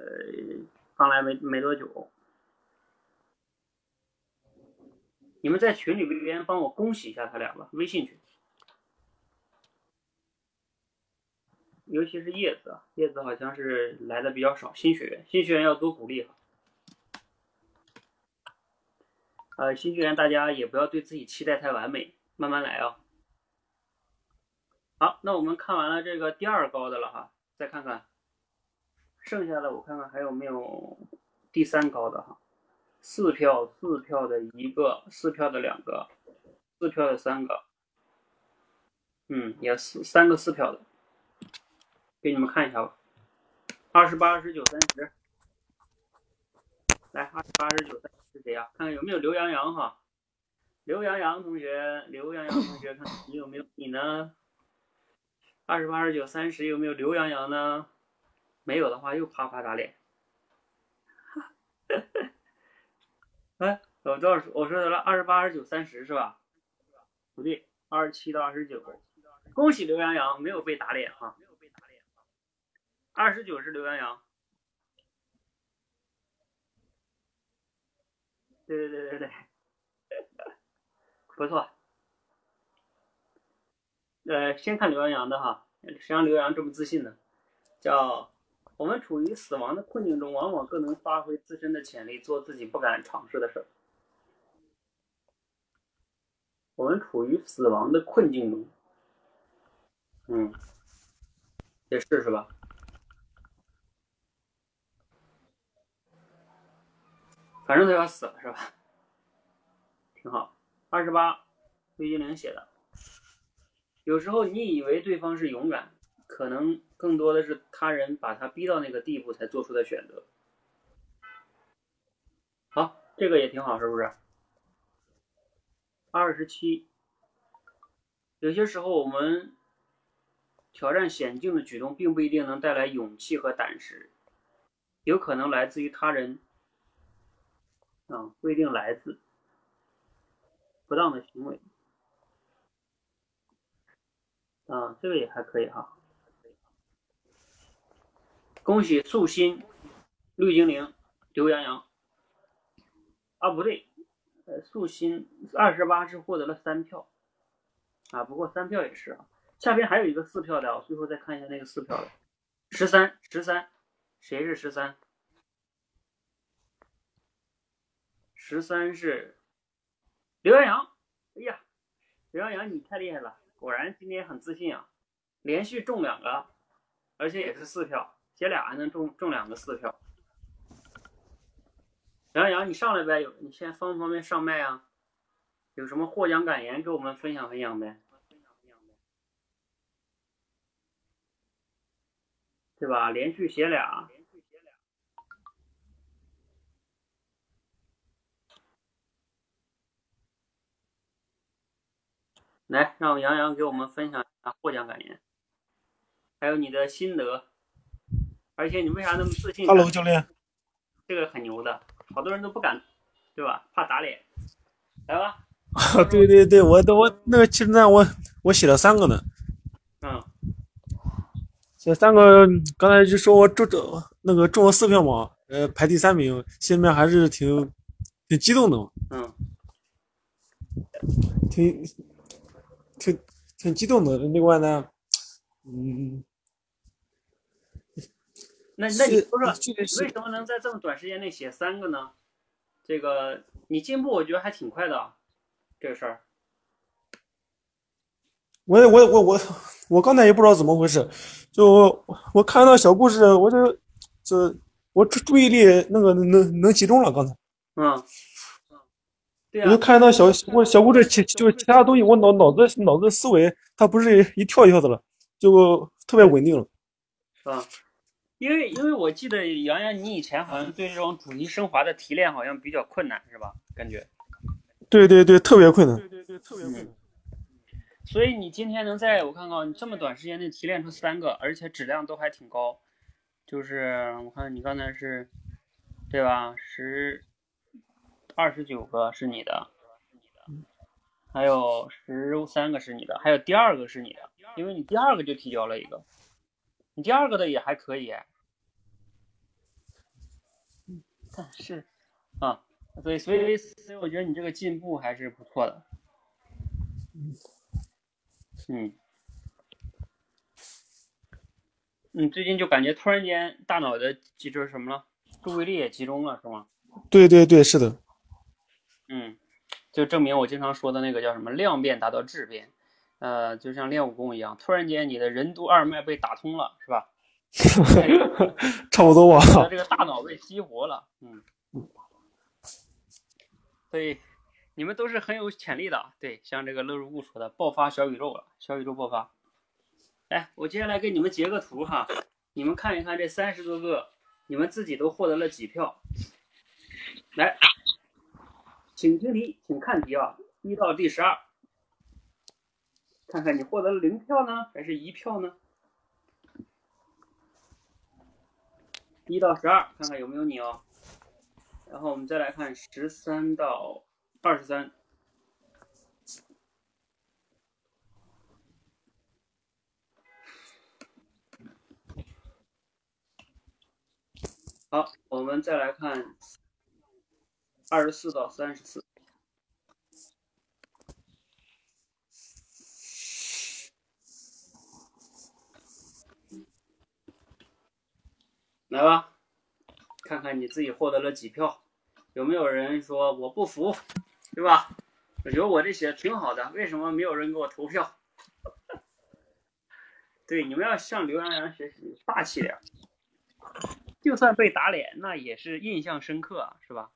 刚来没没多久。你们在群里边帮我恭喜一下他俩吧，微信群。尤其是叶子，叶子好像是来的比较少，新学员，新学员要多鼓励哈。呃，新学员大家也不要对自己期待太完美，慢慢来啊。好，那我们看完了这个第二高的了哈，再看看剩下的，我看看还有没有第三高的哈。四票，四票的一个，四票的两个，四票的三个，嗯，也四三个四票的，给你们看一下吧。二十八、二十九、三十，来，二十八、二十九、三十是谁呀？看看有没有刘洋洋哈。刘洋洋同学，刘洋洋同学，看你有没有你呢？二十八、二十九、三十有没有刘洋洋呢？没有的话，又啪啪打脸。哎，我知道我说的了，二十八、二十九、三十是吧？不对，二十七到二十九。恭喜刘洋洋没有被打脸哈。二十九是刘洋洋。对对对对对，不错。呃，先看刘洋洋的哈，谁让刘洋这么自信呢？叫。我们处于死亡的困境中，往往更能发挥自身的潜力，做自己不敢尝试的事儿。我们处于死亡的困境中，嗯，也是是吧？反正都要死了是吧？挺好。二十八，魏精灵写的。有时候你以为对方是勇敢。可能更多的是他人把他逼到那个地步才做出的选择。好，这个也挺好，是不是？二十七，有些时候我们挑战险境的举动，并不一定能带来勇气和胆识，有可能来自于他人，啊，不一定来自不当的行为，啊，这个也还可以哈。恭喜素心、绿精灵、刘洋洋。啊，不对，呃，素心二十八是获得了三票，啊，不过三票也是啊。下边还有一个四票的，我最后再看一下那个四票的，十三，十三，谁是十三？十三是刘洋洋。哎呀，刘洋洋你太厉害了，果然今天很自信啊，连续中两个，而且也是四票。写俩还能中中两个四票，杨洋，你上来呗，有你先方不方便上麦啊？有什么获奖感言给我们分享分享呗？对吧？连续写俩，来让杨洋给我们分享一下获奖感言，还有你的心得。而且你为啥那么自信？Hello，教练，这个很牛的，好多人都不敢，对吧？怕打脸。来吧。对对对，我都我那个其实呢，我我写了三个呢。嗯。写三个，刚才就说我中中那个中了四票嘛，呃，排第三名，心里面还是挺挺激动的嘛。嗯。挺挺挺激动的。另外呢，嗯。那那你说说，为什么能在这么短时间内写三个呢？这个你进步，我觉得还挺快的，这个事儿。我也我也我我我刚才也不知道怎么回事，就我我看到小故事，我就这我注注意力那个能能集中了。刚才嗯，对我就啊，看到小我小故事其就是其他东西，我脑脑子脑子思维它不是一跳一跳的了，就特别稳定了。啊，因为因为我记得洋洋，你以前好像对这种主题升华的提炼好像比较困难，是吧？感觉。对对对，特别困难。对对对，特别困难。所以你今天能在我看看，你这么短时间内提炼出三个，而且质量都还挺高，就是我看你刚才是，对吧？十二十九个是你的，还有十三个是你的，还有第二个是你的，因为你第二个就提交了一个，你第二个的也还可以，但是啊，所以所以所以我觉得你这个进步还是不错的。嗯，你最近就感觉突然间大脑的集就是什么了，注意力也集中了，是吗？对对对，是的。嗯，就证明我经常说的那个叫什么量变达到质变，呃，就像练武功一样，突然间你的任督二脉被打通了，是吧？差不多吧。这个大脑被激活了，嗯，所以你们都是很有潜力的，对，像这个乐如故说的，爆发小宇宙了，小宇宙爆发。来，我接下来给你们截个图哈，你们看一看这三十多个，你们自己都获得了几票？来，请听题，请看题啊，一到第十二，看看你获得了零票呢，还是一票呢？一到十二，看看有没有你哦。然后我们再来看十三到二十三。好，我们再来看二十四到三十四。来吧，看看你自己获得了几票，有没有人说我不服，对吧？我觉得我这写的挺好的，为什么没有人给我投票？对，你们要向刘洋洋学习，霸气点。就算被打脸，那也是印象深刻啊，是吧？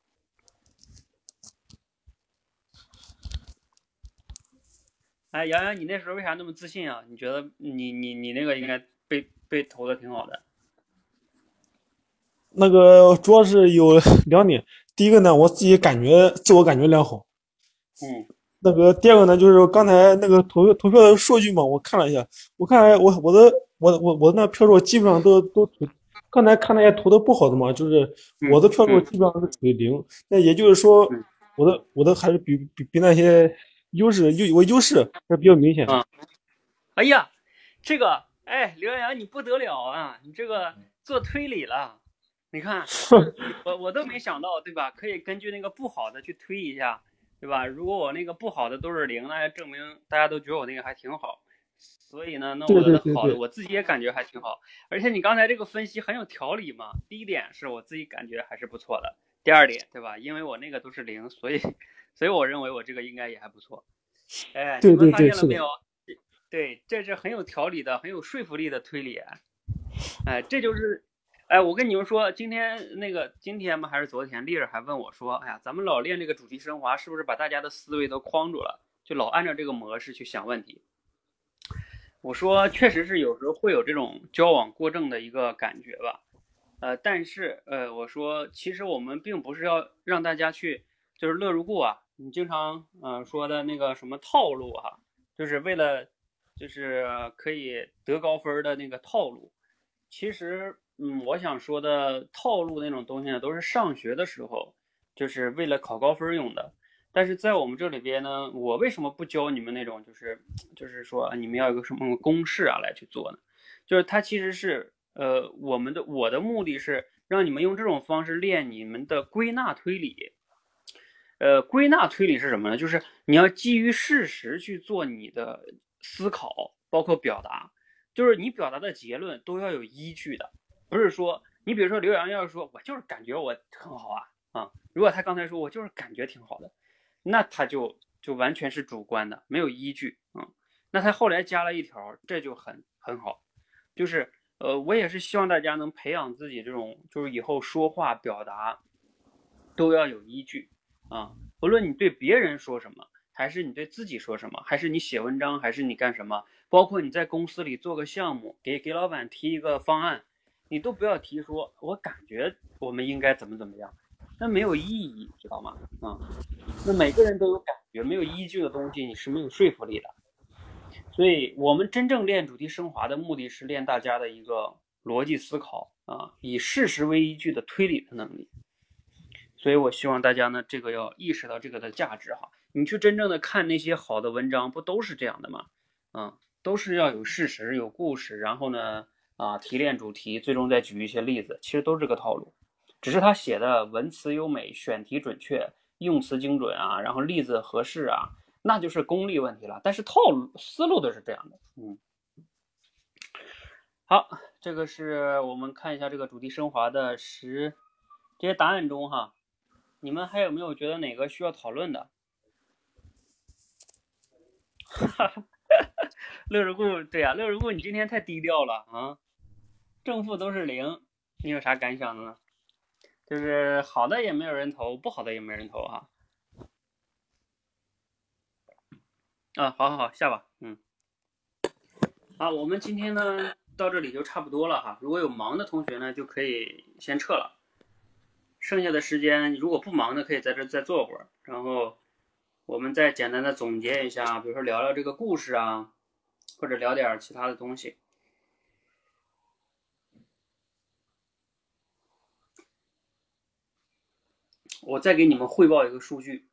哎，洋洋，你那时候为啥那么自信啊？你觉得你你你那个应该被被投的挺好的。那个主要是有两点，第一个呢，我自己感觉自我感觉良好。嗯。那个第二个呢，就是刚才那个投投票的数据嘛，我看了一下，我看我我的我我我那票数基本上都都投，刚才看那些投的不好的嘛，就是我的票数基本上是处于零，那也就是说，我的我的还是比比比那些优势优我优势这比较明显啊。哎呀，这个哎，刘洋洋你不得了啊！你这个做推理了，你看 我我都没想到，对吧？可以根据那个不好的去推一下。对吧？如果我那个不好的都是零，那证明大家都觉得我那个还挺好。所以呢，那我的好的我自己也感觉还挺好。而且你刚才这个分析很有条理嘛。第一点是我自己感觉还是不错的。第二点，对吧？因为我那个都是零，所以所以我认为我这个应该也还不错。哎，你们发现了没有？对，这是很有条理的、很有说服力的推理。哎，这就是。哎，我跟你们说，今天那个今天吗？还是昨天？丽儿还问我说：“哎呀，咱们老练这个主题升华，是不是把大家的思维都框住了？就老按照这个模式去想问题？”我说，确实是有时候会有这种交往过正的一个感觉吧。呃，但是呃，我说，其实我们并不是要让大家去，就是乐如故啊，你经常嗯、说的那个什么套路哈、就是为了就是可以得高分的那个套路，其实。嗯，我想说的套路那种东西呢，都是上学的时候，就是为了考高分用的。但是在我们这里边呢，我为什么不教你们那种，就是就是说你们要有个什么公式啊来去做呢？就是它其实是呃，我们的我的目的是让你们用这种方式练你们的归纳推理。呃，归纳推理是什么呢？就是你要基于事实去做你的思考，包括表达，就是你表达的结论都要有依据的。不是说你比如说刘洋要是说我就是感觉我很好啊啊，如果他刚才说我就是感觉挺好的，那他就就完全是主观的，没有依据啊、嗯。那他后来加了一条，这就很很好，就是呃，我也是希望大家能培养自己这种，就是以后说话表达都要有依据啊，不论你对别人说什么，还是你对自己说什么，还是你写文章，还是你干什么，包括你在公司里做个项目，给给老板提一个方案，你都不要提说，我感觉我们应该怎么怎么样，那没有意义，知道吗？啊，那每个人都有感觉，没有依据的东西，你是没有说服力的。所以，我们真正练主题升华的目的是练大家的一个逻辑思考啊，以事实为依据的推理的能力。所以我希望大家呢，这个要意识到这个的价值哈。你去真正的看那些好的文章，不都是这样的吗？嗯，都是要有事实、有故事，然后呢，啊，提炼主题，最终再举一些例子，其实都是这个套路，只是他写的文词优美，选题准确，用词精准啊，然后例子合适啊。那就是功力问题了，但是套路思路都是这样的，嗯，好，这个是我们看一下这个主题升华的十这些答案中哈，你们还有没有觉得哪个需要讨论的？哈哈，乐如故，对呀，乐如故，你今天太低调了啊，正负都是零，你有啥感想的呢？就是好的也没有人投，不好的也没人投哈。啊，好好好，下吧，嗯，啊，我们今天呢到这里就差不多了哈。如果有忙的同学呢，就可以先撤了。剩下的时间，如果不忙的，可以在这再坐会儿。然后我们再简单的总结一下，比如说聊聊这个故事啊，或者聊点其他的东西。我再给你们汇报一个数据，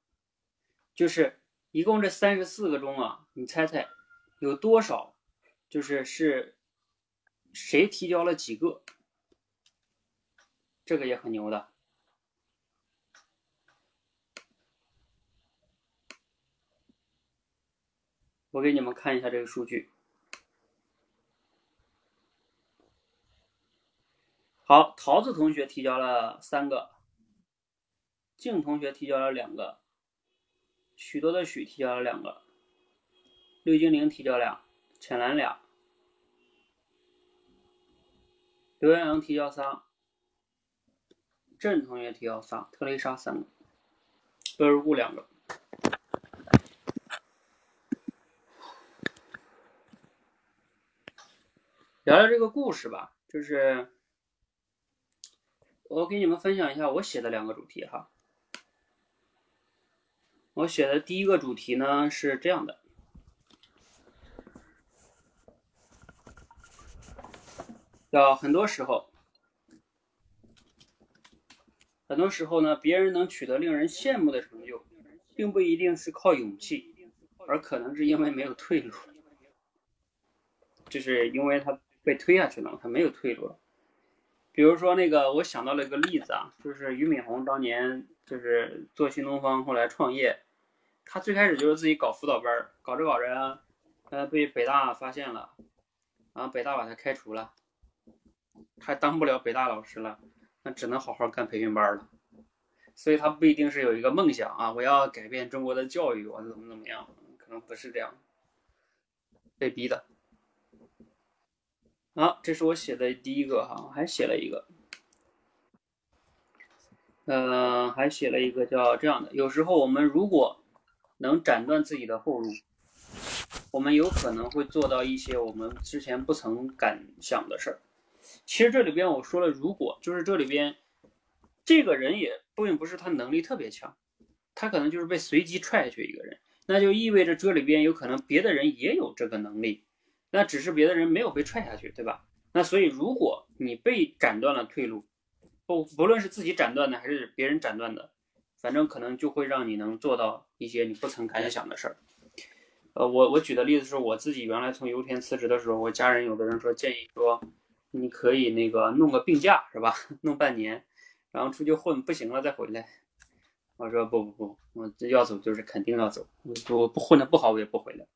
就是。一共这三十四个中啊，你猜猜有多少就是是谁提交了几个？这个也很牛的。我给你们看一下这个数据。好，桃子同学提交了三个，静同学提交了两个。许多的许提交了两个，绿精灵提交俩，浅蓝俩，刘洋洋提交仨，郑同学提交仨，特蕾莎三个，乐如故两个。聊聊这个故事吧，就是我给你们分享一下我写的两个主题哈。我写的第一个主题呢是这样的，叫很多时候，很多时候呢，别人能取得令人羡慕的成就，并不一定是靠勇气，而可能是因为没有退路，就是因为他被推下去了，他没有退路了。比如说那个，我想到了一个例子啊，就是俞敏洪当年就是做新东方，后来创业。他最开始就是自己搞辅导班搞着搞着，呃，被北大发现了，然后北大把他开除了，他当不了北大老师了，那只能好好干培训班了。所以他不一定是有一个梦想啊，我要改变中国的教育，我怎么怎么样，可能不是这样，被逼的。好，这是我写的第一个哈，还写了一个，嗯，还写了一个叫这样的，有时候我们如果。能斩断自己的后路，我们有可能会做到一些我们之前不曾敢想的事儿。其实这里边我说了，如果就是这里边这个人也并不是他能力特别强，他可能就是被随机踹下去一个人，那就意味着这里边有可能别的人也有这个能力，那只是别的人没有被踹下去，对吧？那所以如果你被斩断了退路，不不论是自己斩断的还是别人斩断的。反正可能就会让你能做到一些你不曾敢想的事儿。呃，我我举的例子是我自己原来从油田辞职的时候，我家人有的人说建议说，你可以那个弄个病假是吧？弄半年，然后出去混不行了再回来。我说不不不，我要走就是肯定要走，我不混的不好我也不回来。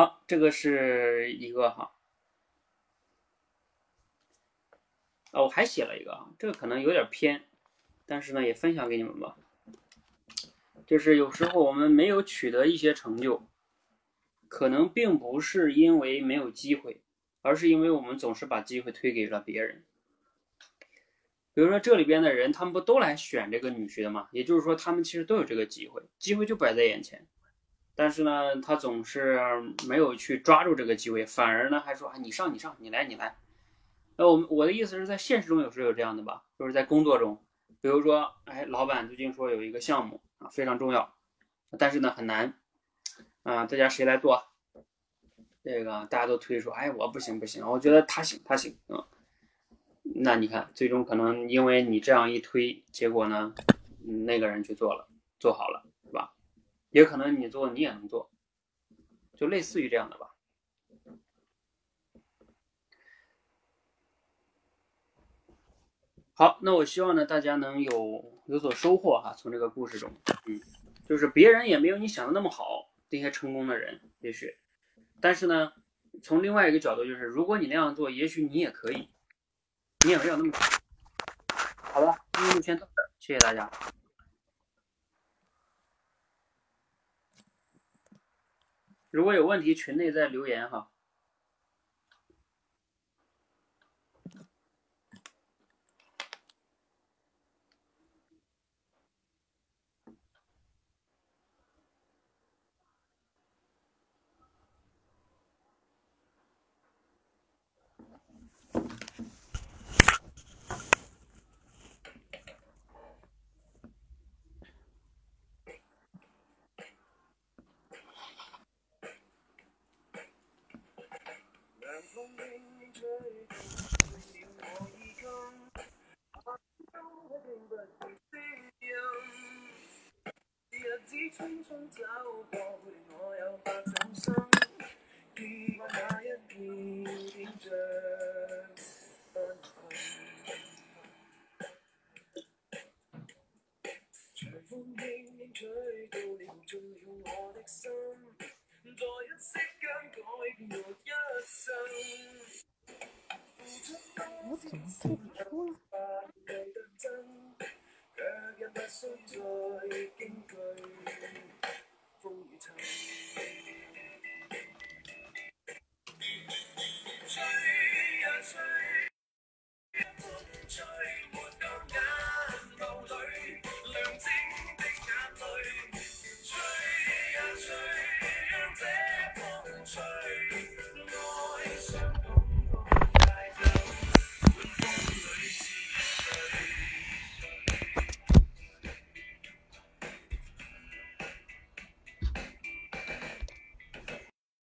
好，这个是一个哈。啊，我还写了一个啊，这个可能有点偏，但是呢，也分享给你们吧。就是有时候我们没有取得一些成就，可能并不是因为没有机会，而是因为我们总是把机会推给了别人。比如说这里边的人，他们不都来选这个女婿的吗？也就是说，他们其实都有这个机会，机会就摆在眼前，但是呢，他总是没有去抓住这个机会，反而呢还说啊，你上你上，你来你来。那我们我的意思是在现实中有时候有这样的吧，就是在工作中，比如说，哎，老板最近说有一个项目啊非常重要，但是呢很难，啊，大家谁来做？这个大家都推说，哎，我不行不行，我觉得他行他行，嗯。那你看，最终可能因为你这样一推，结果呢，那个人去做了，做好了，也可能你做你也能做，就类似于这样的吧。好，那我希望呢，大家能有有所收获哈，从这个故事中，嗯，就是别人也没有你想的那么好，这些成功的人也许，但是呢，从另外一个角度就是，如果你那样做，也许你也可以。你也没有那么好了，今天就先到这儿，谢谢大家。如果有问题，群内再留言哈。风中走过